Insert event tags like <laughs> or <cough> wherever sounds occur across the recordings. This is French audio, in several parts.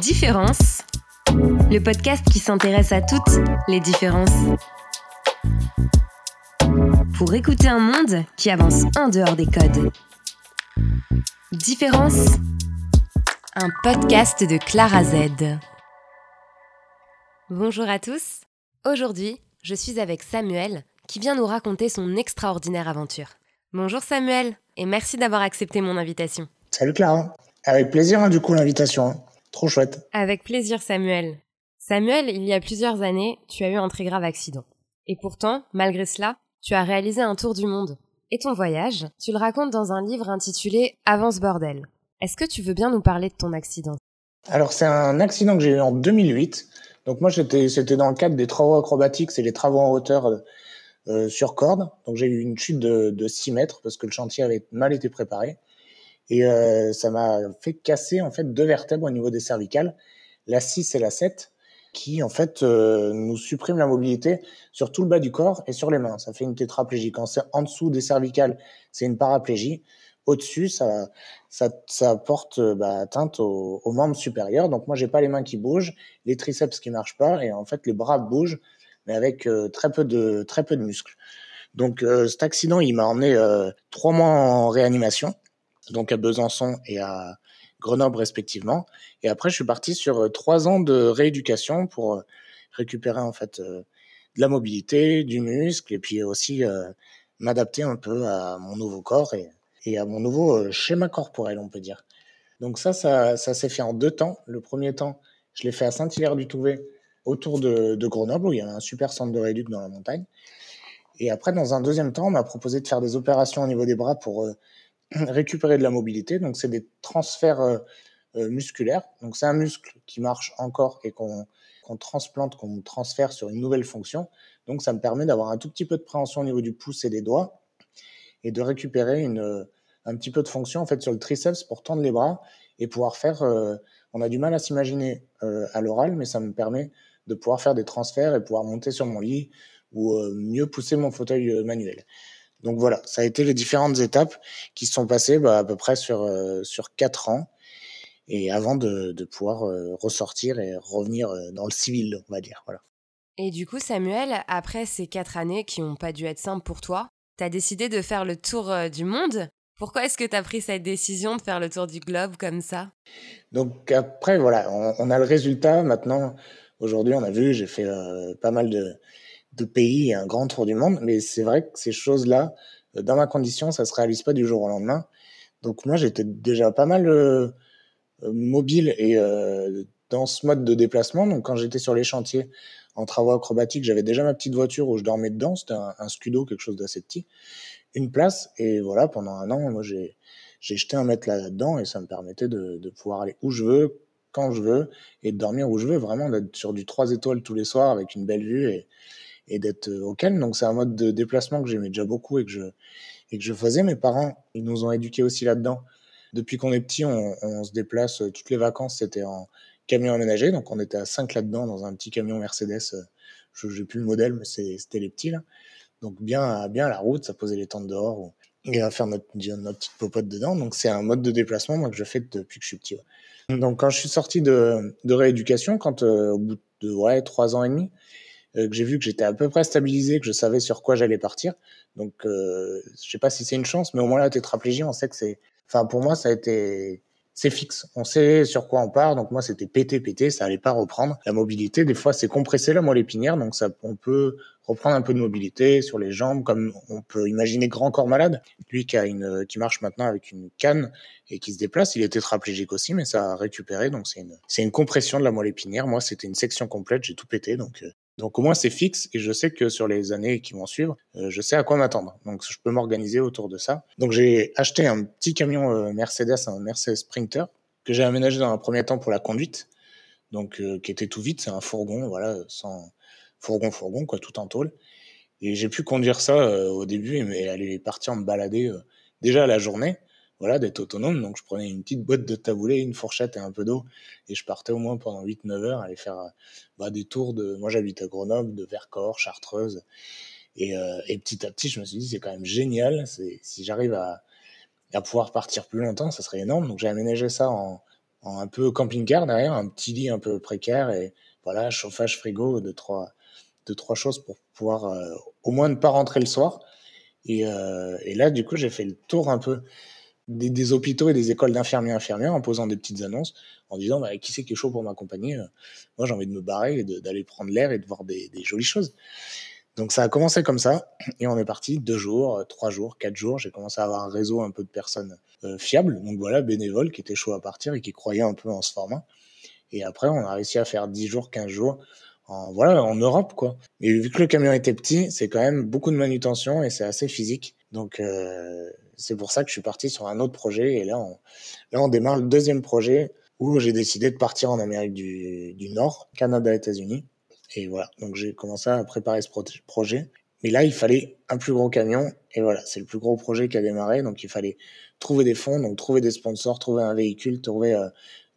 Différence, le podcast qui s'intéresse à toutes les différences. Pour écouter un monde qui avance en dehors des codes. Différence, un podcast de Clara Z. Bonjour à tous. Aujourd'hui, je suis avec Samuel qui vient nous raconter son extraordinaire aventure. Bonjour Samuel et merci d'avoir accepté mon invitation. Salut Clara. Avec plaisir hein, du coup l'invitation. Hein. Trop chouette. Avec plaisir Samuel. Samuel, il y a plusieurs années, tu as eu un très grave accident. Et pourtant, malgré cela, tu as réalisé un tour du monde. Et ton voyage, tu le racontes dans un livre intitulé Avance bordel. Est-ce que tu veux bien nous parler de ton accident? Alors c'est un accident que j'ai eu en 2008. Donc moi c'était dans le cadre des travaux acrobatiques, c'est les travaux en hauteur euh, euh, sur corde. Donc j'ai eu une chute de, de 6 mètres parce que le chantier avait mal été préparé. Et euh, ça m'a fait casser en fait deux vertèbres au niveau des cervicales, la 6 et la 7, qui en fait euh, nous suppriment la mobilité sur tout le bas du corps et sur les mains. Ça fait une tétraplégie. Quand c'est en dessous des cervicales, c'est une paraplégie. Au-dessus, ça, ça, ça porte bah, atteinte aux, aux, membres supérieurs. Donc moi, j'ai pas les mains qui bougent, les triceps qui marchent pas, et en fait, les bras bougent, mais avec euh, très peu de très peu de muscles. Donc euh, cet accident, il m'a emmené euh, trois mois en réanimation donc à Besançon et à Grenoble respectivement. Et après, je suis parti sur trois ans de rééducation pour récupérer en fait de la mobilité, du muscle, et puis aussi m'adapter un peu à mon nouveau corps et, et, à mon nouveau schéma corporel, on peut dire. Donc ça, ça, ça s'est fait en deux temps. Le premier temps, je l'ai fait à Saint-Hilaire-du-Touvet, autour de, de, Grenoble, où il y a un super centre de rééduc dans la montagne. Et après, dans un deuxième temps, on m'a proposé de faire des opérations au niveau des bras pour <clears throat> récupérer de la mobilité. Donc, c'est des transferts euh, euh, musculaires. Donc, c'est un muscle qui marche encore et qu'on transplante, qu'on transfère sur une nouvelle fonction. Donc, ça me permet d'avoir un tout petit peu de préhension au niveau du pouce et des doigts et de récupérer une, euh, un petit peu de fonction en fait sur le triceps pour tendre les bras et pouvoir faire. on a du mal à s'imaginer à l'oral, mais ça me permet de pouvoir faire des transferts et pouvoir monter sur mon lit ou mieux pousser mon fauteuil manuel. Donc voilà, ça a été les différentes étapes qui se sont passées bah, à peu près sur euh, sur quatre ans et avant de, de pouvoir euh, ressortir et revenir euh, dans le civil, on va dire. Voilà. Et du coup, Samuel, après ces quatre années qui n'ont pas dû être simples pour toi, tu as décidé de faire le tour du monde? Pourquoi est-ce que tu as pris cette décision de faire le tour du globe comme ça? Donc après, voilà, on, on, a le résultat maintenant. Aujourd'hui, on a vu, j'ai fait pas mal de, de pays et un grand tour du monde. Mais c'est vrai que ces choses-là, euh, dans ma condition, ça se réalise pas du jour au lendemain. Donc moi, j'étais déjà pas mal euh, euh, mobile et euh, dans ce mode de déplacement. Donc quand j'étais sur les chantiers en travaux acrobatiques, j'avais déjà ma petite voiture où je dormais dedans. C'était un, un, Scudo, quelque chose d'assez petit, une place. Et voilà, pendant un an, moi j'ai j'ai jeté un mètre là-dedans et ça me permettait de, de pouvoir aller où je veux, quand je veux et de dormir où je veux. Vraiment d'être sur du 3 étoiles tous les soirs avec une belle vue et et d'être euh, au calme. Donc c'est un mode de déplacement que j'aimais déjà beaucoup et que je et que je faisais. Mes parents, ils nous ont éduqués aussi là-dedans. Depuis qu'on est petit, on, on, se déplace. Euh, toutes les vacances, c'était en camion aménagé. Donc on était à 5 là-dedans dans un petit camion Mercedes. Euh, je n'ai plus le modèle, mais c'était les petits là. Donc bien, bien à la route, ça posait les tentes dehors et à faire notre, notre petite popote dedans. Donc c'est un mode de déplacement moi que je fais depuis que je suis petit. Ouais. Donc quand je suis sorti de, de rééducation, quand euh, au bout de ouais trois ans et demi, euh, que j'ai vu que j'étais à peu près stabilisé, que je savais sur quoi j'allais partir. Donc, euh, je sais pas si c'est une chance, mais au moins la tétraplégie, on sait que c'est. Enfin, pour moi, ça a été. C'est fixe. On sait sur quoi on part. Donc moi, c'était pété, pété. Ça allait pas reprendre. La mobilité, des fois, c'est compressé la moelle épinière. Donc ça, on peut reprendre un peu de mobilité sur les jambes, comme on peut imaginer grand corps malade. Lui qui a une, qui marche maintenant avec une canne et qui se déplace, il est tétraplégique aussi, mais ça a récupéré. Donc c'est une, c'est une compression de la moelle épinière. Moi, c'était une section complète. J'ai tout pété. Donc euh, donc au moins c'est fixe et je sais que sur les années qui vont suivre, euh, je sais à quoi m'attendre. Donc je peux m'organiser autour de ça. Donc j'ai acheté un petit camion euh, Mercedes, un Mercedes Sprinter que j'ai aménagé dans un premier temps pour la conduite. Donc euh, qui était tout vite, c'est un fourgon, voilà, sans fourgon fourgon quoi, tout en tôle. Et j'ai pu conduire ça euh, au début et aller partir me balader euh, déjà la journée voilà, d'être autonome. Donc, je prenais une petite boîte de taboulé, une fourchette et un peu d'eau. Et je partais au moins pendant 8-9 heures aller faire bah, des tours de. Moi, j'habite à Grenoble, de Vercors, Chartreuse. Et, et, petit à petit, je me suis dit, c'est quand même génial. Si j'arrive à, à pouvoir partir plus longtemps, ça serait énorme. Donc j'ai aménagé ça en, en un peu camping-car derrière, un petit lit un peu précaire et voilà, chauffage frigo, de trois, de trois choses pour pouvoir euh, au moins ne pas rentrer le soir. Et, euh, et là, du coup, j'ai fait le tour un peu des, des hôpitaux et des écoles d'infirmiers infirmières en posant des petites annonces, en disant bah, qui c'est qui est chaud pour m'accompagner. Moi, j'ai envie de me barrer et d'aller prendre l'air et de voir des, des, jolies choses. Donc ça a commencé comme ça, et on est parti deux jours, trois jours, quatre jours. J'ai commencé à avoir un réseau un peu de personnes euh, fiables, donc voilà, bénévoles qui étaient chauds à partir et qui croyaient un peu en ce format. Et après, on a réussi à faire 10 jours, 15 jours, en, voilà, en Europe, quoi. Et vu que le camion était petit, c'est quand même beaucoup de manutention et c'est assez physique. Donc, euh, c'est pour ça que je suis parti sur un autre projet. Et là, on, là, on démarre le deuxième projet où j'ai décidé de partir en Amérique du, du Nord, Canada, États-Unis. Et voilà, donc j'ai commencé à préparer ce projet. Mais là, il fallait un plus gros camion. Et voilà, c'est le plus gros projet qui a démarré. Donc, il fallait trouver des fonds, donc trouver des sponsors, trouver un véhicule, trouver euh,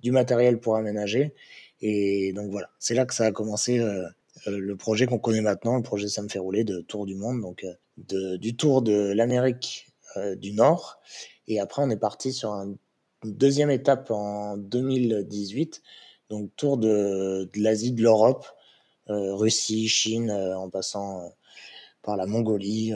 du matériel pour aménager. Et donc voilà, c'est là que ça a commencé euh, euh, le projet qu'on connaît maintenant, le projet Ça me fait rouler de Tour du Monde, donc de, du tour de l'Amérique du Nord. Et après, on est parti sur une deuxième étape en 2018, donc tour de, l'Asie, de l'Europe, Russie, Chine, en passant par la Mongolie,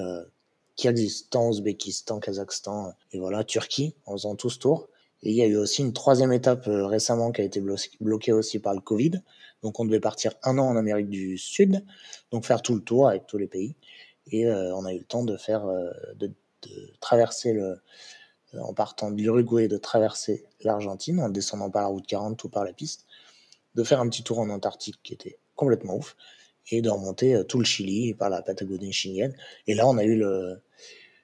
Kyrgyzstan, Ouzbékistan, Kazakhstan et voilà, Turquie, en faisant tout ce tour. Et il y a eu aussi une troisième étape euh, récemment qui a été bloquée aussi par le Covid. Donc on devait partir un an en Amérique du Sud, donc faire tout le tour avec tous les pays. Et euh, on a eu le temps de faire, euh, de, de, traverser le, en partant de l'Uruguay, de traverser l'Argentine en descendant par la route 40 tout par la piste, de faire un petit tour en Antarctique qui était complètement ouf et de remonter tout le Chili par la Patagonie chilienne. Et là on a eu le,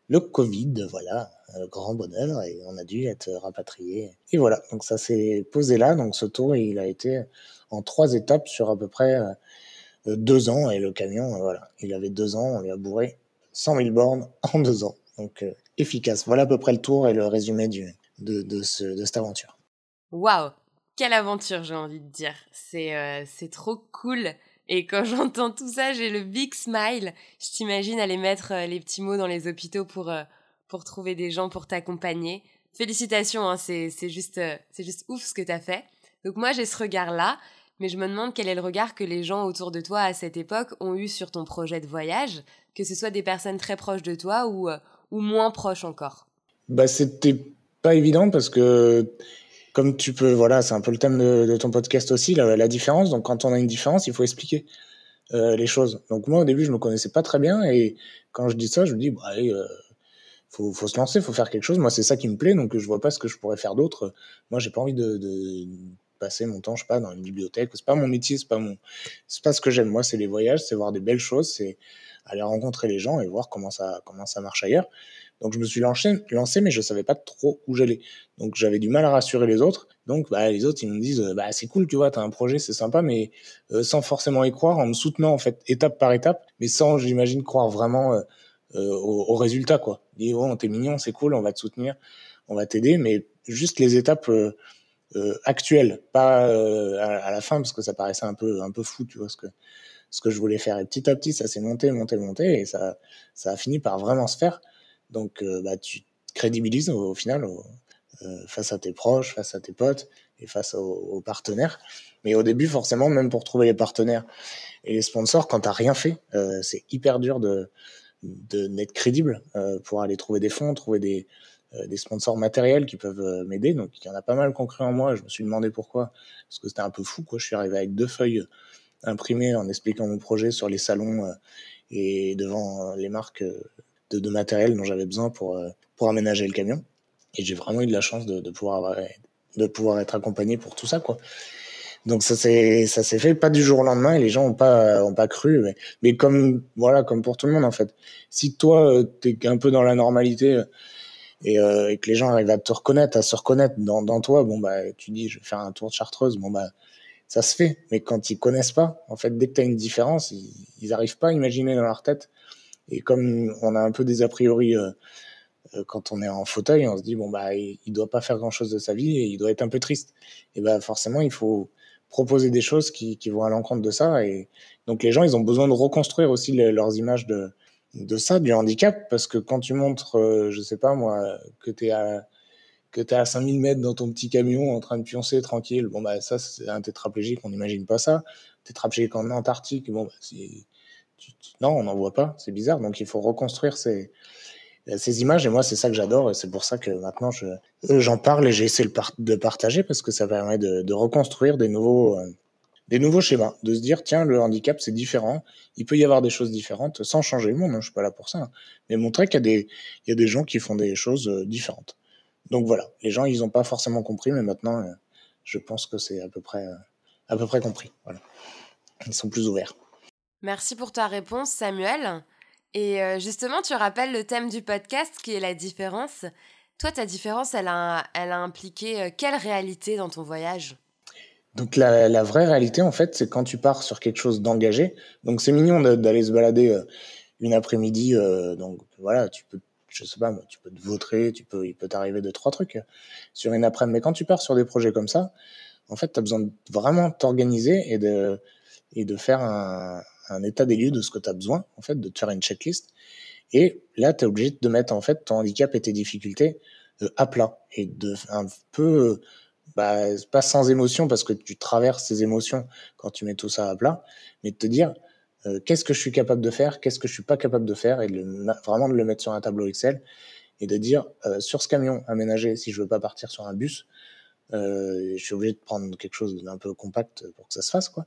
le Covid, voilà, un grand bonheur, et on a dû être rapatrié. Et voilà, donc ça s'est posé là. Donc ce tour, il a été en trois étapes sur à peu près euh, deux ans. Et le camion, euh, voilà, il avait deux ans, on lui a bourré 100 000 bornes <laughs> en deux ans. Donc euh, efficace. Voilà à peu près le tour et le résumé du, de, de, ce, de cette aventure. Waouh Quelle aventure, j'ai envie de dire. C'est c'est trop cool. Et quand <laughs> j'entends tout ça, j'ai le big smile. Je t'imagine aller mettre euh, les petits mots dans les hôpitaux pour, euh, pour trouver des gens pour t'accompagner. Félicitations, hein, c'est, juste, euh, c'est juste ouf ce que tu as fait. Donc moi, j'ai ce regard-là, mais je me demande quel est le regard que les gens autour de toi à cette époque ont eu sur ton projet de voyage, que ce soit des personnes très proches de toi ou, ou moins proches encore. Bah, c'était pas évident parce que comme tu peux, voilà, c'est un peu le thème de, ton podcast aussi, la, différence. Donc, quand on a une différence, il faut expliquer euh, les choses. Donc, moi, au début, je me connaissais pas très bien, et quand je dis ça, je me dis, bah, allez, euh, faut, faut se lancer, faut faire quelque chose. Moi, c'est ça qui me plaît, donc je vois pas ce que je pourrais faire d'autre. Moi, j'ai pas envie de, de, passer mon temps, je sais pas, dans une bibliothèque. C'est pas mon métier, c'est pas mon, c'est pas ce que j'aime. Moi, c'est les voyages, c'est voir des belles choses, c'est aller rencontrer les gens et voir comment ça, comment ça marche ailleurs. Donc je me suis lancé, lancé mais je savais pas trop où j'allais. Donc j'avais du mal à rassurer les autres. Donc bah, les autres, ils me disent, bah, c'est cool, tu vois, tu as un projet, c'est sympa, mais euh, sans forcément y croire, en me soutenant en fait étape par étape, mais sans, j'imagine, croire vraiment euh, euh au, au, résultat. Quoi. Dis, oh, t'es mignon, c'est cool, on va te soutenir, on va t'aider, mais juste les étapes euh, euh actuelles, pas à, à, la fin, parce que ça paraissait un peu, un peu fou, tu vois, ce que, ce que je voulais faire. Et petit à petit, ça s'est monté, monté, monté, et ça, ça a fini par vraiment se faire. Donc, euh, bah, tu crédibilises au, final euh, face à tes proches, face à tes potes et face aux, partenaires. Mais au début, forcément, même pour trouver les partenaires et les sponsors, quand tu n'as rien fait, euh, c'est hyper dur de d'être crédible pour aller trouver des fonds, trouver des, des sponsors matériels qui peuvent m'aider. Donc, il y en a pas mal concret en moi. Je me suis demandé pourquoi, parce que c'était un peu fou. Quoi. Je suis arrivé avec deux feuilles imprimées en expliquant mon projet sur les salons et devant les marques de, de matériel dont j'avais besoin pour, euh, pour aménager le camion. Et j'ai vraiment eu de la chance de, de, pouvoir, de pouvoir être accompagné pour tout ça, quoi. Donc ça s'est ça s'est fait pas du jour au lendemain et les gens ont pas ont pas cru mais, mais comme voilà comme pour tout le monde en fait si toi euh, tu es un peu dans la normalité euh, et, euh, et, que les gens arrivent à te reconnaître à se reconnaître dans, dans toi bon bah tu dis je vais faire un tour de chartreuse bon bah ça se fait mais quand ils connaissent pas en fait dès que tu as une différence ils, ils arrivent pas à imaginer dans leur tête et comme on a un peu des a priori euh, euh, quand on est en fauteuil, on se dit bon bah il, doit pas faire grand chose de sa vie et il doit être un peu triste. Et bah forcément il faut proposer des choses qui, qui vont à l'encontre de ça. Et donc les gens ils ont besoin de reconstruire aussi leurs images de de ça, du handicap, parce que quand tu montres, euh, je sais pas moi, que tu es à que tu à 5000 mètres dans ton petit camion en train de pioncer tranquille, bon bah ça c'est un tétraplégique, on n'imagine pas ça. Tétraplégique en Antarctique, bon bah, non, on n'en voit pas, c'est bizarre, donc il faut reconstruire ces, ces images et moi c'est ça que j'adore et c'est pour ça que maintenant je j'en parle et j'essaie de partager parce que ça permet de, de reconstruire des nouveaux euh, des nouveaux schémas, de se dire tiens le handicap c'est différent, il peut y avoir des choses différentes sans changer le monde, hein, je suis pas là pour ça, hein. mais montrer qu'il y a des il y a des gens qui font des choses euh, différentes. Donc voilà, les gens ils ont pas forcément compris, mais maintenant euh, je pense que c'est à peu près euh, à peu près compris. Voilà, ils sont plus ouverts. Merci pour ta réponse Samuel. Et justement, tu rappelles le thème du podcast qui est la différence. Toi, ta différence, elle a, elle a impliqué quelle réalité dans ton voyage? Donc la, la, vraie réalité, en fait, c'est quand tu pars sur quelque chose d'engagé. Donc c'est mignon d'aller se balader euh, une après-midi. Euh, donc voilà, tu peux, je sais pas, tu peux te vautrer, tu peux, il peut t'arriver deux trois trucs sur une après-midi. Mais quand tu pars sur des projets comme ça, en fait, tu as besoin de vraiment t'organiser et de et de faire un, un état des lieux de ce que tu as besoin, en fait, de te faire une checklist. Et là, tu es obligé de mettre en fait ton handicap et tes difficultés euh, à plat et de un peu bah, pas sans émotion parce que tu traverses ces émotions quand tu mets tout ça à plat, mais de te dire euh, qu'est-ce que je suis capable de faire, qu'est-ce que je suis pas capable de faire, et vraiment de le mettre sur un tableau Excel et de dire euh, sur ce camion aménagé, si je veux pas partir sur un bus, euh, je suis obligé de prendre quelque chose d'un peu compact pour que ça se fasse, quoi.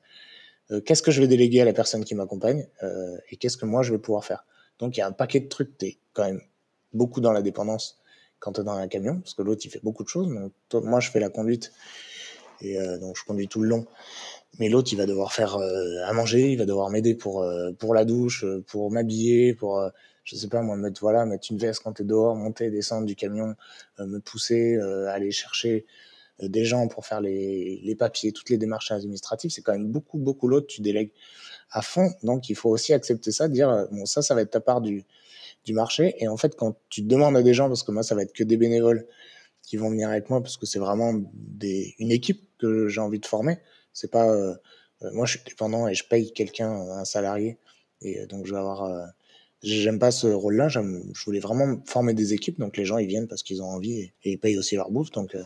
Euh, qu'est-ce que je vais déléguer à la personne qui m'accompagne euh, et qu'est-ce que moi je vais pouvoir faire. Donc il y a un paquet de trucs, t'es quand même beaucoup dans la dépendance quand tu es dans un camion, parce que l'autre, il fait beaucoup de choses. Donc, moi, je fais la conduite, et euh, donc je conduis tout le long. Mais l'autre, il va devoir faire euh, à manger, il va devoir m'aider pour, euh, pour la douche, pour m'habiller, pour, je sais pas, moi, mettre, voilà, mettre une veste quand tu es dehors, monter, descendre du camion, me pousser, aller chercher des gens pour faire les, les papiers, toutes les démarches administratives. C'est quand même beaucoup, beaucoup l'autre, tu délègues à fond. Donc, il faut aussi accepter ça, dire, bon, ça, ça va être ta part du, du marché. Et en fait, quand tu demandes à des gens, parce que moi, ça va être que des bénévoles qui vont venir avec moi, parce que c'est vraiment des, une équipe que j'ai envie de former. C'est pas, euh, euh, moi, je suis dépendant et je paye quelqu'un, un salarié. Et euh, donc, je vais avoir, j'aime pas ce rôle-là. Je voulais vraiment former des équipes. Donc, les gens, ils viennent parce qu'ils ont envie et, ils payent aussi leur bouffe. Donc,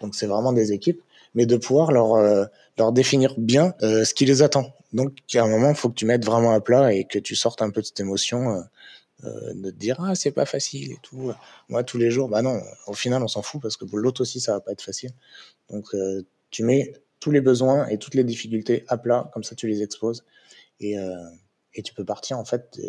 donc c'est vraiment des équipes. Mais de pouvoir leur, leur définir bien ce qui les attend. Donc, à un moment, il faut que tu mettes vraiment à plat et que tu sortes un peu de cette émotion euh, de te dire ah c'est pas facile et tout. Moi tous les jours, bah non, au final on s'en fout parce que pour l'autre aussi ça va pas être facile. Donc euh, tu mets tous les besoins et toutes les difficultés à plat, comme ça tu les exposes et, euh, et tu peux partir en fait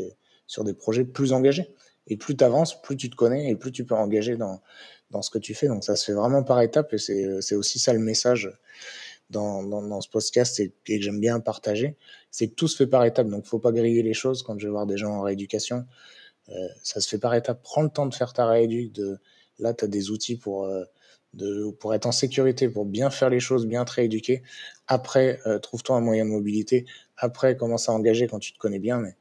sur des projets plus engagés. Et plus tu avances, plus tu te connais et plus tu peux engager dans, dans ce que tu fais. Donc ça se fait vraiment par étapes et c'est aussi ça le message dans, dans, dans ce podcast et, et que j'aime bien partager, c'est que tout se fait par étapes. Donc faut pas griller les choses quand je vais voir des gens en rééducation. Euh, ça se fait par étapes. Prends le temps de faire ta rééduque. De, là, tu as des outils pour, euh, de, pour être en sécurité, pour bien faire les choses, bien te rééduquer. Après, euh, trouve-toi un moyen de mobilité. Après, commence à engager quand tu te connais bien. Mais,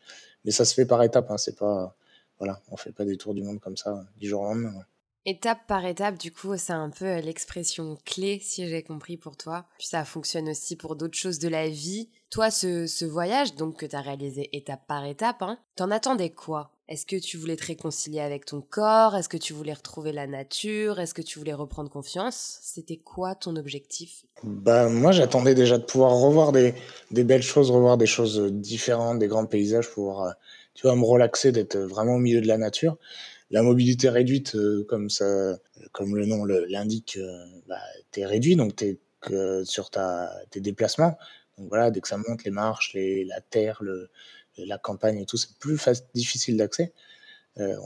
mais ça se fait par étapes. Hein. C'est pas, voilà, on fait pas des tours du monde comme ça du jour au lendemain. Étape par étape, du coup, c'est un peu l'expression clé, si j'ai compris pour toi. Puis ça fonctionne aussi pour d'autres choses de la vie. Toi, ce, ce voyage, donc que tu as réalisé étape par étape, hein, t'en attendais quoi? Est-ce que tu voulais te réconcilier avec ton corps? Est-ce que tu voulais retrouver la nature? Est-ce que tu voulais reprendre confiance? C'était quoi ton objectif? Bah, Moi, j'attendais déjà de pouvoir revoir des, des, belles choses, revoir des choses différentes, des grands paysages, pouvoir euh, tu vois, me relaxer, d'être vraiment au milieu de la nature. La mobilité réduite, euh, comme, ça, comme le nom l'indique, euh, bah, tu es réduit, donc tu es sur ta, tes déplacements. Donc voilà, dès que ça monte, les marches, les, la terre, le, la campagne et tout, c'est plus difficile d'accès. Euh,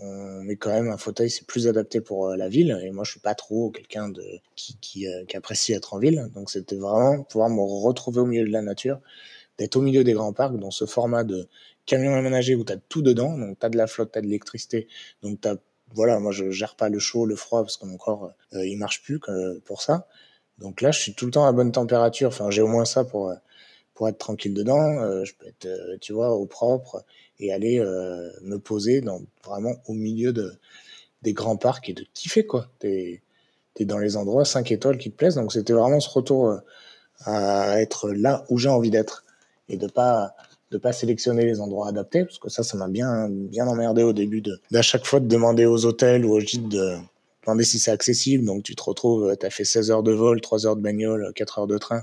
on, met quand même un fauteuil, c'est plus adapté pour euh, la ville. Et moi, je suis pas trop quelqu'un de qui, qui, euh, qui, apprécie être en ville. Donc, c'était vraiment pouvoir me retrouver au milieu de la nature, d'être au milieu des grands parcs, dans ce format de camion aménagé où tu as tout dedans. Donc, tu as de la flotte, tu as de l'électricité. Donc, tu voilà, moi, je gère pas le chaud, le froid, parce que mon corps, il marche plus pour ça. Donc là, je suis tout le temps à bonne température. Enfin, j'ai au moins ça pour pour être tranquille dedans. Euh, je peux être, euh, tu vois, au propre et aller euh, me poser dans, vraiment au milieu de, des grands parcs et de kiffer, quoi. T'es es dans les endroits 5 étoiles qui te plaisent. Donc c'était vraiment ce retour à être là où j'ai envie d'être et de pas de pas sélectionner les endroits adaptés, parce que ça, ça m'a bien, bien emmerdé au début de, d'à chaque fois de demander aux hôtels ou aux gîtes de demander si c'est accessible. Donc, tu te retrouves, tu as fait 16 heures de vol, 3 heures de bagnole, 4 heures de train,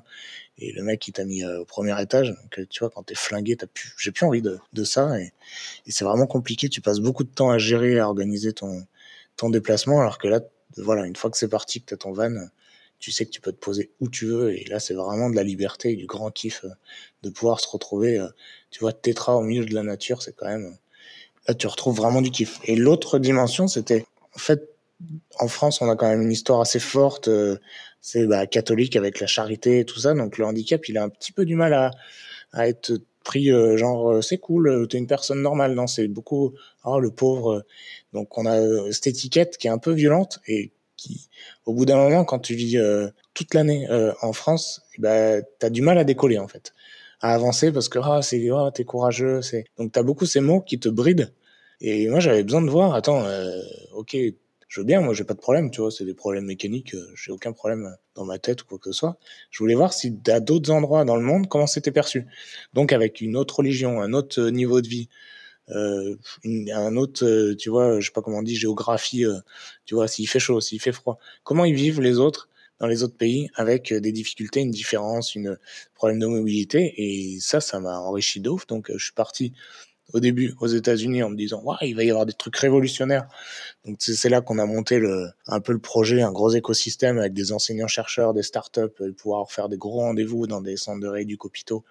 et le mec, il t'a mis euh, au premier étage. Donc, tu vois, quand t'es flingué, t'as plus, j'ai plus envie de, de ça, et, et c'est vraiment compliqué. Tu passes beaucoup de temps à gérer, à organiser ton, ton déplacement, alors que là, voilà, une fois que c'est parti, que t'as ton van, tu sais que tu peux te poser où tu veux. Et là, c'est vraiment de la liberté et du grand kiff euh, de pouvoir se retrouver, euh, tu vois, tétra au milieu de la nature. C'est quand même, là, tu retrouves vraiment du kiff. Et l'autre dimension, c'était, en fait, en France, on a quand même une histoire assez forte, euh, c'est bah, catholique avec la charité et tout ça. Donc le handicap, il a un petit peu du mal à, à être pris genre c'est cool, t'es une personne normale. Non, c'est beaucoup oh le pauvre. Donc on a cette étiquette qui est un peu violente et qui, au bout d'un moment, quand tu vis euh, toute l'année euh, en France, eh ben, tu as du mal à décoller, en fait, à avancer parce que ah, c'est oh, t'es courageux. c'est Donc, tu as beaucoup ces mots qui te brident. Et moi, j'avais besoin de voir, attends, euh, ok, je veux bien, moi, j'ai pas de problème, tu vois, c'est des problèmes mécaniques, j'ai aucun problème dans ma tête ou quoi que ce soit. Je voulais voir si à d'autres endroits dans le monde, comment c'était perçu. Donc, avec une autre religion, un autre niveau de vie, euh, un autre, euh, tu vois, je sais pas comment on dit, géographie, euh, tu vois, s'il fait chaud, s'il fait froid. Comment ils vivent les autres dans les autres pays avec des difficultés, une différence, une problème de mobilité? Et ça, ça m'a enrichi d'ouf. Donc, je suis parti au début aux États-Unis en me disant, ouais, il va y avoir des trucs révolutionnaires. Donc, c'est là qu'on a monté le, un peu le projet, un gros écosystème avec des enseignants-chercheurs, des startups, pouvoir faire des gros rendez-vous dans des centres de rééducation hôpitaux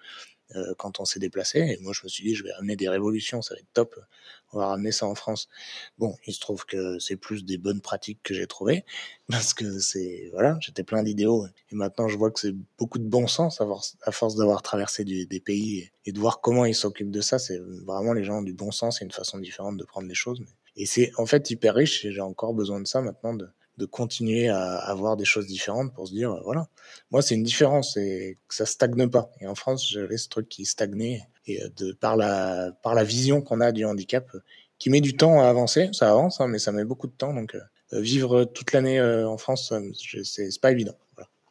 euh, quand on s'est déplacé. Et moi, je me suis dit, je vais amener des révolutions, ça va être top. On va ramener ça en France. Bon, il se trouve que c'est plus des bonnes pratiques que j'ai trouvées, <laughs> parce que c'est voilà, j'étais plein d'idéaux. Et maintenant, je vois que c'est beaucoup de bon sens à force d'avoir traversé des pays et, de voir comment ils s'occupent de ça. C'est vraiment les gens du bon sens et une façon différente de prendre les choses. Et c'est en fait hyper riche. J'ai encore besoin de ça maintenant de de continuer à avoir des choses différentes pour se dire, euh, voilà, moi c'est une différence et que ça stagne pas. Et en France, j'avais ce truc qui stagnait et euh, de par la par la vision qu'on a du handicap, euh, qui met du temps à avancer, ça avance, hein, mais ça met beaucoup de temps. Donc vivre toute l'année en France, c'est pas évident.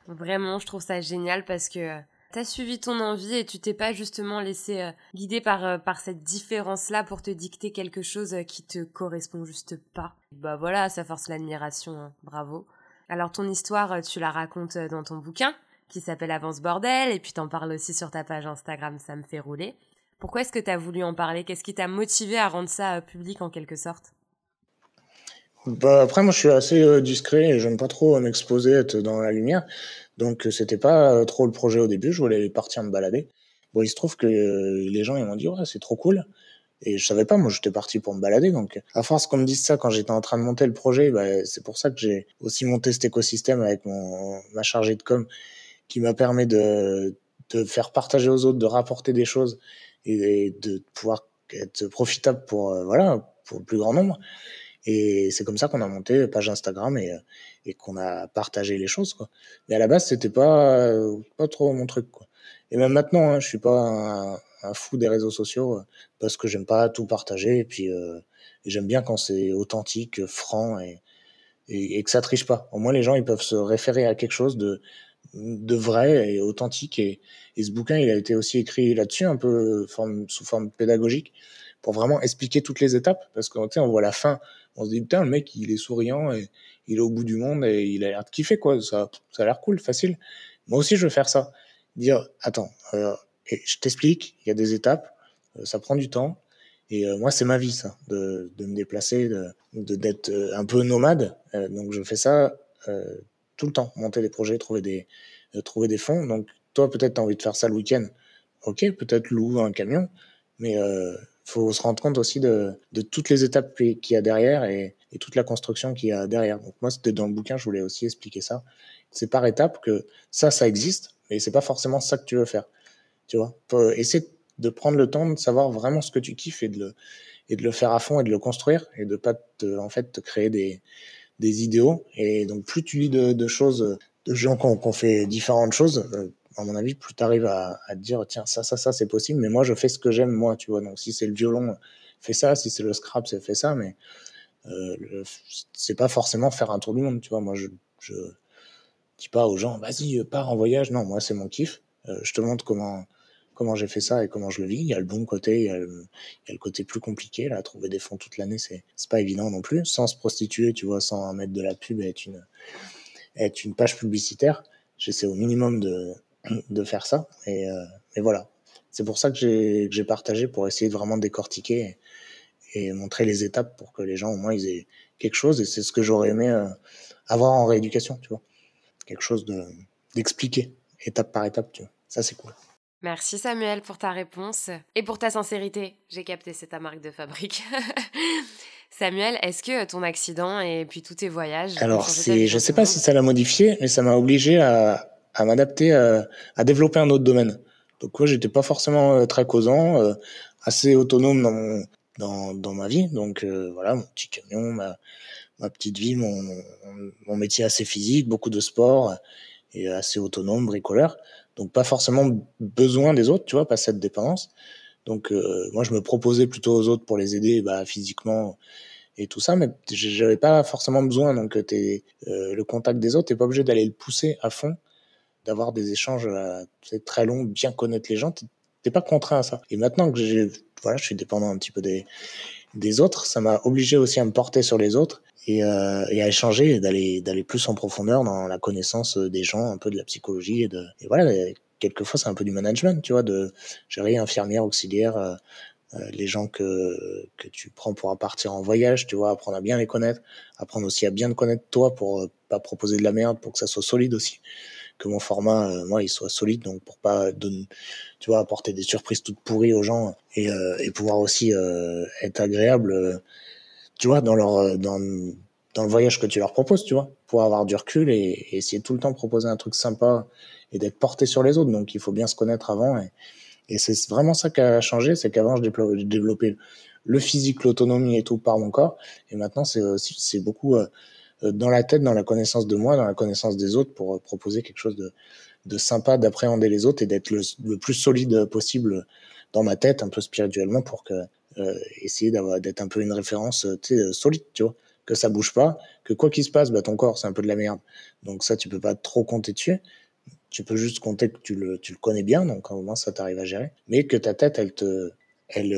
Vraiment, je trouve ça génial parce que t'as suivi ton envie et tu t'es pas justement laissé euh, guider par, euh, par cette différence-là pour te dicter quelque chose euh, qui te correspond juste pas? Bah voilà, ça force l'admiration, hein. bravo. Alors ton histoire, tu la racontes dans ton bouquin qui s'appelle Avance Bordel et puis t'en parles aussi sur ta page Instagram Ça me fait rouler. Pourquoi est-ce que t'as voulu en parler? Qu'est-ce qui t'a motivé à rendre ça public en quelque sorte? Bah après, moi, je suis assez discret et j'aime pas trop m'exposer, être dans la lumière. Donc euh, c'était pas euh, trop le projet au début, je voulais partir me balader. Bon, il se trouve que euh, les gens ils m'ont dit ouais, c'est trop cool. Et je savais pas, moi j'étais parti pour me balader. Donc à force qu'on me dise ça quand j'étais en train de monter le projet, bah, c'est pour ça que j'ai aussi monté cet écosystème avec mon, ma chargée de com qui m'a permis de, de faire partager aux autres, de rapporter des choses et de pouvoir être profitable pour voilà pour le plus grand nombre. Et c'est comme ça qu'on a monté page Instagram et, et qu'on a partagé les choses. Quoi. Mais à la base, c'était pas, pas trop mon truc. Quoi. Et même maintenant, hein, je suis pas un, un, fou des réseaux sociaux parce que j'aime pas tout partager. Et puis, euh, j'aime bien quand c'est authentique, franc et, et, et, que ça triche pas. Au moins, les gens, ils peuvent se référer à quelque chose de, de vrai et authentique. Et, et ce bouquin, il a été aussi écrit là-dessus, un peu forme, sous forme pédagogique, pour vraiment expliquer toutes les étapes. Parce que, tu on voit la fin on se dit putain le mec il est souriant et il est au bout du monde et il a l'air de kiffer quoi. Ça ça a l'air cool facile. Moi aussi je veux faire ça. Dire attends euh, je t'explique il y a des étapes euh, ça prend du temps et euh, moi c'est ma vie ça de, de me déplacer de d'être un peu nomade. Donc je fais ça tout le temps. Monter des projets trouver des trouver des fonds. Donc toi peut-être tu as envie de faire ça le week-end. Ok peut-être loue un camion mais faut se rendre compte aussi de, de toutes les étapes qu'il y a derrière et, et toute la construction qu'il y a derrière. Donc moi, c'était dans le bouquin, je voulais aussi expliquer ça. C'est par étapes que ça, ça existe, mais c'est pas forcément ça que tu veux faire. Tu vois, essayer de prendre le temps de savoir vraiment ce que tu kiffes et de le et de le faire à fond et de le construire et de pas te, en fait te créer des des idéaux. Et donc plus tu lis de, de choses de gens qui ont, fait différentes choses, euh, à mon avis, plus tu arrives à, à, te dire, tiens, ça, ça, ça, c'est possible, mais moi, je fais ce que j'aime, moi, tu vois. Donc, si c'est le violon, fais ça, si c'est le scrap, c'est fait ça, mais euh, c'est pas forcément faire un tour du monde, tu vois. Moi, je, je dis pas aux gens, vas-y, pars en voyage. Non, moi, c'est mon kiff. Euh, je te montre comment, comment j'ai fait ça et comment je le vis. Il y a le bon côté, il y a le, il y a le côté plus compliqué. Là, trouver des fonds toute l'année, c'est pas évident non plus. Sans se prostituer, tu vois, sans mettre de la pub et être une être une page publicitaire, j'essaie au minimum de de faire ça. Et, euh, et voilà. C'est pour ça que j'ai partagé pour essayer de vraiment décortiquer et, et, montrer les étapes pour que les gens au moins ils aient quelque chose. Et c'est ce que j'aurais aimé euh, avoir en rééducation, tu vois, quelque chose de d'expliquer étape par étape, tu vois. Ça c'est cool. Merci Samuel pour ta réponse et pour ta sincérité. J'ai capté, c'est ta marque de fabrique. <laughs> Samuel, est-ce que ton accident et puis tous tes voyages. Alors, je sais pas si ça l'a modifié, mais ça m'a obligé à, à m'adapter à, à, développer un autre domaine. Donc, moi, j'étais pas forcément euh, très causant, euh, assez autonome dans, mon, dans, dans ma vie. Donc, euh, voilà, mon petit camion, ma, ma petite vie, mon, mon métier assez physique, beaucoup de sport et assez autonome, bricoleur. Donc pas forcément besoin des autres, tu vois, pas cette dépendance. Donc euh, moi je me proposais plutôt aux autres pour les aider bah, physiquement et tout ça, mais j'avais pas forcément besoin. Donc es, euh, le contact des autres, t'es pas obligé d'aller le pousser à fond, d'avoir des échanges euh, très longs, bien connaître les gens. T'es pas contraint à ça. Et maintenant que j'ai, voilà, je suis dépendant un petit peu des des autres, ça m'a obligé aussi à me porter sur les autres et, euh, et à échanger d'aller d'aller plus en profondeur dans la connaissance des gens, un peu de la psychologie et de et voilà. quelquefois, c'est un peu du management, tu vois, de gérer infirmière, auxiliaire, euh, euh, les gens que que tu prends pour partir en voyage, tu vois, apprendre à bien les connaître, apprendre aussi à bien te connaître toi pour euh, pas proposer de la merde, pour que ça soit solide aussi que mon format, euh, moi, il soit solide, donc pour pas donner, tu vois, apporter des surprises toutes pourries aux gens et, euh, et pouvoir aussi euh, être agréable, euh, tu vois, dans leur euh, dans dans le voyage que tu leur proposes, tu vois, pour avoir du recul et, et essayer tout le temps de proposer un truc sympa et d'être porté sur les autres. Donc il faut bien se connaître avant et, et c'est vraiment ça qui a changé, c'est qu'avant je développais le physique, l'autonomie et tout par mon corps, et maintenant c'est beaucoup euh, dans la tête, dans la connaissance de moi, dans la connaissance des autres, pour euh, proposer quelque chose de, de sympa, d'appréhender les autres et d'être le, le, plus solide possible dans ma tête, un peu spirituellement, pour que euh, essayer d'être un peu une référence euh, solide, tu vois, que ça bouge pas, que quoi qu'il se passe, bah ton corps c'est un peu de la merde, donc ça tu peux pas trop compter dessus. Tu peux juste compter que tu le, tu le connais bien, donc au moins ça t'arrive à gérer, mais que ta tête elle te, elle,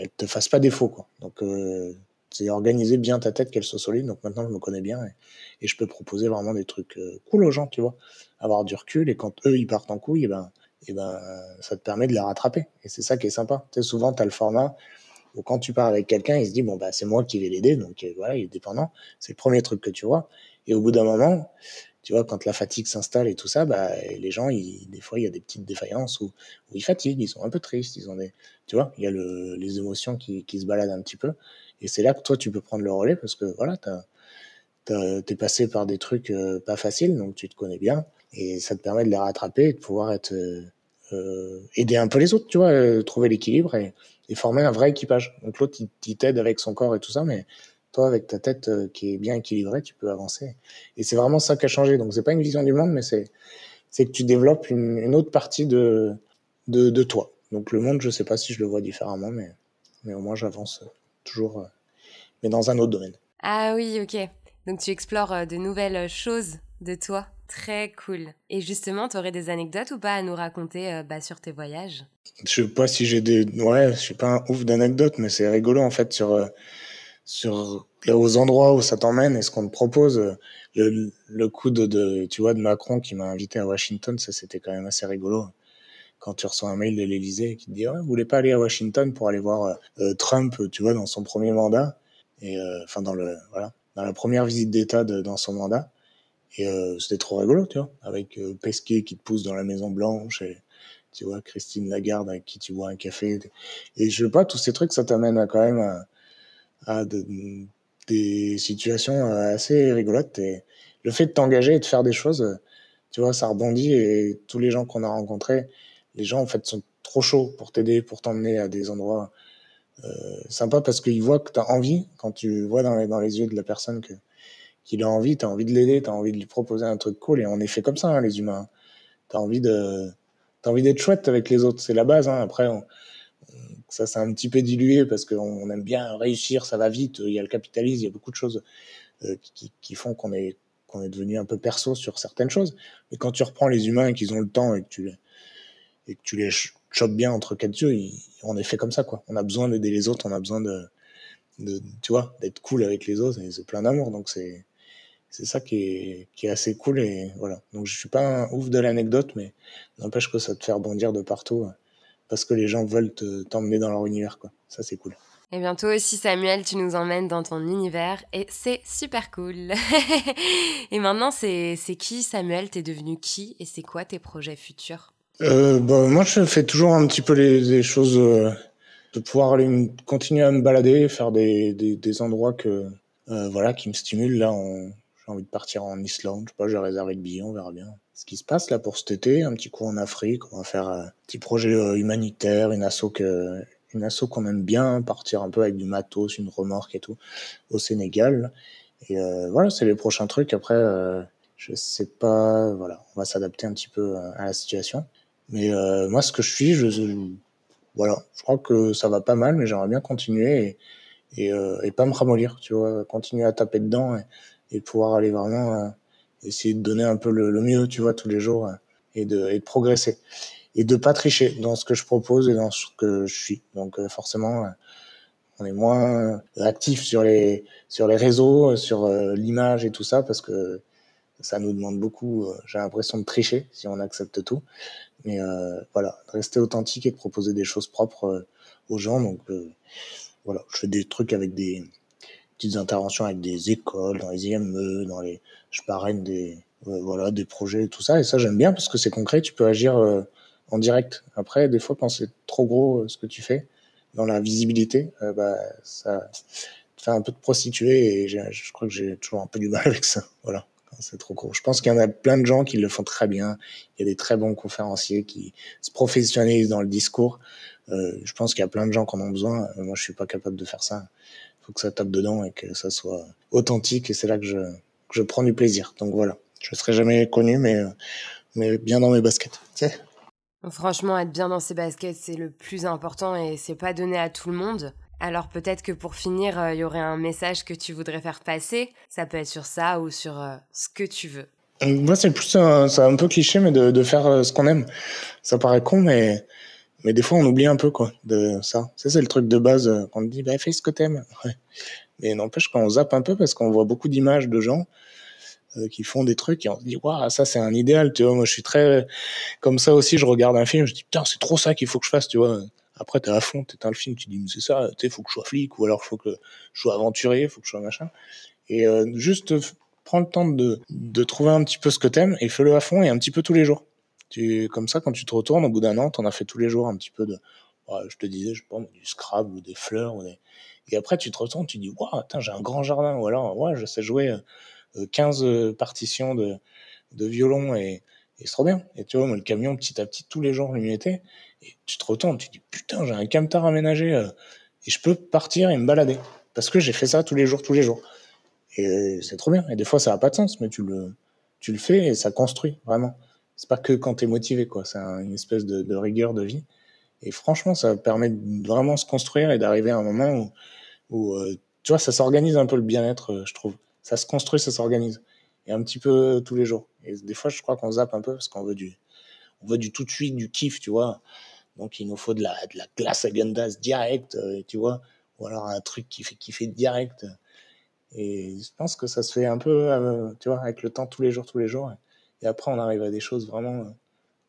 elle te fasse pas défaut, quoi. Donc euh, c'est organiser bien ta tête, qu'elle soit solide. Donc maintenant, je me connais bien et, et, je peux proposer vraiment des trucs euh, cool aux gens, tu vois. Avoir du recul et quand eux, ils partent en couille, et eh ben, et eh ben, ça te permet de les rattraper. Et c'est ça qui est sympa. Tu sais, souvent, tu as le format où quand tu pars avec quelqu'un, il se dit, bon, bah, c'est moi qui vais l'aider. Donc euh, voilà, il est dépendant. C'est le premier truc que tu vois. Et au bout d'un moment, tu vois, quand la fatigue s'installe et tout ça, bah, les gens, ils, des fois, il y a des petites défaillances où, où, ils fatiguent, ils sont un peu tristes, ils ont des, tu vois, il y a le, les émotions qui, qui se baladent un petit peu. Et c'est là que toi, tu peux prendre le relais parce que voilà, t'es passé par des trucs euh, pas faciles, donc tu te connais bien. Et ça te permet de les rattraper et de pouvoir être, euh, euh aider un peu les autres, tu vois, euh, trouver l'équilibre et, et, former un vrai équipage. Donc l'autre, il t'aide avec son corps et tout ça, mais toi, avec ta tête euh, qui est bien équilibrée, tu peux avancer. Et c'est vraiment ça qui a changé. Donc c'est pas une vision du monde, mais c'est c'est que tu développes une, une autre partie de, de, de toi. Donc le monde, je sais pas si je le vois différemment, mais mais au moins j'avance toujours, euh, mais dans un autre domaine. Ah oui, ok. Donc tu explores euh, de nouvelles choses de toi. Très cool. Et justement, tu aurais des anecdotes ou pas à nous raconter euh, bah, sur tes voyages? Je sais pas si j'ai des. Ouais, je suis pas un ouf d'anecdotes, mais c'est rigolo en fait sur, sur là, aux endroits où ça t'emmène et ce qu'on te propose. Le, le coup de, de, tu vois, de Macron qui m'a invité à Washington, ça c'était quand même assez rigolo quand tu reçois un mail de l'Elysée qui te dit ouais, vous voulez pas aller à Washington pour aller voir euh, Trump, tu vois, dans son premier mandat? Et euh, enfin dans le voilà dans la première visite d'État dans son mandat. Et euh, c'était trop rigolo, tu vois, avec euh, Pesquet qui te pousse dans la Maison Blanche et tu vois Christine Lagarde avec qui tu bois un café. Et je sais pas tous ces trucs ça t'amène à quand même à, à de, des situations assez rigolotes. Et le fait de t'engager et de faire des choses tu vois ça rebondit et tous les gens qu'on a rencontrés les gens en fait sont trop chauds pour t'aider, pour t'emmener à des endroits euh, sympas parce qu'ils voient que tu as envie, quand tu vois dans les, dans les yeux de la personne que qu'il a envie, tu as envie de l'aider, tu as envie de lui proposer un truc cool et on est fait comme ça hein, les humains. Tu as envie de as envie d'être chouette avec les autres, c'est la base hein. après on, ça c'est un petit peu dilué parce qu'on aime bien réussir, ça va vite, il y a le capitalisme, il y a beaucoup de choses euh, qui, qui font qu'on est qu'on est devenu un peu perso sur certaines choses. Mais quand tu reprends les humains et qu'ils ont le temps et que tu et que tu les, chope bien entre quatre yeux, on est fait comme ça, quoi. On a besoin d'aider les autres, on a besoin de, de tu vois, d'être cool avec les autres, et c'est plein d'amour, donc c'est, c'est ça qui est, qui est assez cool, et voilà. Donc je suis pas un ouf de l'anecdote, mais n'empêche que ça te fait rebondir de partout, parce que les gens veulent t'emmener dans leur univers, quoi. Ça, c'est cool. Et bien toi aussi Samuel, tu nous emmènes dans ton univers et c'est super cool. <laughs> et maintenant, c'est qui Samuel? T'es devenu qui et c'est quoi tes projets futurs? Euh, bah, Moi, je fais toujours un petit peu les, choses, euh, de pouvoir aller continuer à me balader, faire des, des, endroits que, euh, voilà, qui me stimulent. Là, j'ai envie de partir en Islande, je sais pas, j'ai réservé le billet, on verra bien ce qui se passe là pour cet été. Un petit coup en Afrique, on va faire un petit projet humanitaire, une asso que une asso qu'on aime bien, partir un peu avec du matos, une remorque et tout, au Sénégal. Et euh, voilà, c'est les prochains trucs. Après, euh, je sais pas, voilà, on va s'adapter un petit peu euh, à la situation. Mais euh, moi, ce que je suis, je, voilà, je crois que ça va pas mal, mais j'aimerais bien continuer et, et, euh, et, pas me ramollir, tu vois, continuer à taper dedans et, et pouvoir aller vraiment essayer de donner un peu le, le, mieux, tu vois, tous les jours et de, et de progresser. Et de pas tricher dans ce que je propose et dans ce que je suis. Donc euh, forcément, euh, on est moins actif sur les sur les réseaux, sur euh, l'image et tout ça parce que ça nous demande beaucoup. J'ai l'impression de tricher si on accepte tout. Mais euh, voilà, rester authentique et de proposer des choses propres aux gens. Donc voilà, je fais des trucs avec des petites interventions avec des écoles, dans les IME, dans les, je parraine des, voilà, des projets, tout ça. Et ça, j'aime bien parce que c'est concret. Tu peux agir en direct. Après, des fois, quand c'est trop gros euh, ce que tu fais, dans la visibilité, euh, bah, ça fait un peu de prostituer et je crois que j'ai toujours un peu du mal avec ça. Voilà, c'est trop gros. Je pense qu'il y en a plein de gens qui le font très bien. Il y a des très bons conférenciers qui se professionnalisent dans le discours. Euh, je pense qu'il y a plein de gens qui en ont besoin. Euh, moi, je suis pas capable de faire ça. Il faut que ça tape dedans et que ça soit authentique. Et c'est là que je, que je prends du plaisir. Donc voilà, je serai jamais connu, mais, mais bien dans mes baskets. Tu sais? Franchement, être bien dans ses baskets, c'est le plus important et c'est pas donné à tout le monde. Alors peut-être que pour finir, euh, il y aurait un message que tu voudrais faire passer. Ça peut être sur ça ou sur euh, ce que tu veux. Euh, moi, c'est plus un, c'est un peu cliché, mais de, de faire ce qu'on aime. Ça paraît con, mais mais des fois, on oublie un peu quoi de ça. Ça, c'est le truc de base qu'on te dit, bah fais ce que t'aimes. <laughs> Ouais. Mais n'empêche qu'on zappe un peu parce qu'on voit beaucoup d'images de gens euh, qui font des trucs et on se dit waouh ça c'est un idéal tu vois moi je suis très comme ça aussi je regarde un film je dis putain c'est trop ça qu'il faut que je fasse tu vois après t'es à fond t'éteins le film tu dis mais c'est ça tu faut que je sois flic ou alors faut que je sois aventurier faut que je sois machin. Et euh, juste prends le temps de de trouver un petit peu ce que t'aimes et fais-le à fond et un petit peu tous les jours. Tu comme ça quand tu te retournes au bout d'un an t'en as fait tous les jours un petit peu de je te disais je sais du Scrabble ou des fleurs ou des... et après tu te retournes tu dis waouh j'ai un grand jardin. Ou alors ouais je sais jouer euh, 15 euh, partitions de, de violon et, et c'est trop bien. Et tu vois, moi, le camion, petit à petit, tous les jours, lui était. Et tu te retournes, tu te dis, putain, j'ai un camtar aménagé euh, et je peux partir et me balader. Parce que j'ai fait ça tous les jours, tous les jours. Et c'est trop bien. Et des fois, ça n'a pas de sens, mais tu le, tu le fais et ça construit, vraiment. C'est pas que quand tu es motivé, quoi. C'est une espèce de, de, rigueur de vie. Et franchement, ça permet de vraiment se construire et d'arriver à un moment où, où euh, tu vois, ça s'organise un peu le bien-être, je trouve ça se construit, ça s'organise. Et un petit peu tous les jours. Et des fois, je crois qu'on zappe un peu parce qu'on veut du, on veut du tout de suite, du kiff, tu vois. Donc, il nous faut de la, de la glace à Gandas direct, euh, tu vois. Ou alors un truc qui fait kiffer direct. Et je pense que ça se fait un peu, euh, tu vois, avec le temps, tous les jours, tous les jours. Et après, on arrive à des choses vraiment euh,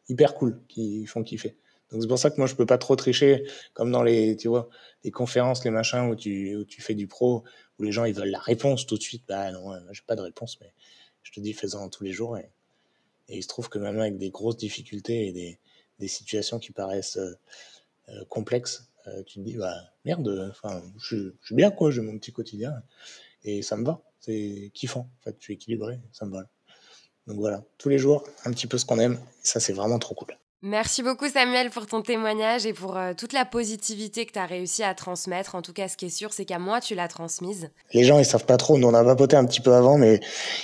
hyper cool qui font kiffer. Donc c'est pour ça que moi je peux pas trop tricher comme dans les tu vois les conférences les machins où tu où tu fais du pro où les gens ils veulent la réponse tout de suite bah non j'ai pas de réponse mais je te dis fais-en tous les jours et, et il se trouve que même avec des grosses difficultés et des, des situations qui paraissent euh, euh complexes euh, tu te dis bah merde enfin je, je suis bien quoi j'ai mon petit quotidien et ça me va c'est kiffant. En fait je suis équilibré ça me va. Donc voilà tous les jours un petit peu ce qu'on aime ça c'est vraiment trop cool Merci beaucoup Samuel pour ton témoignage et pour euh, toute la positivité que tu as réussi à transmettre. En tout cas, ce qui est sûr, c'est qu'à moi, tu l'as transmise. Les gens, ils savent pas trop. Nous, on a vapoté un petit peu avant, mais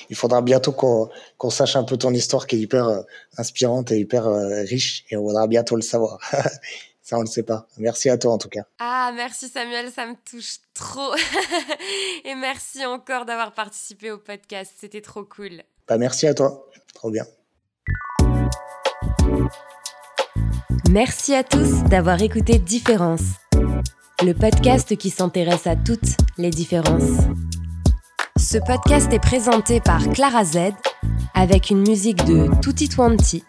il faudra bientôt qu'on sache un peu ton histoire qui est hyper euh, inspirante et hyper euh, riche et on voudra bientôt le savoir. <laughs> Ça, on le sait pas. Merci à toi en tout cas. Ah, merci Samuel, ça me touche trop. <laughs> et merci encore d'avoir participé au podcast. C'était trop cool. Bah, merci à toi. Trop bien. Merci à tous d'avoir écouté Différence, le podcast qui s'intéresse à toutes les différences. Ce podcast est présenté par Clara Z avec une musique de Tutti Twanti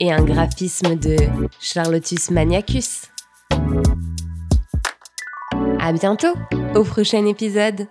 et un graphisme de Charlotus Maniacus. À bientôt au prochain épisode.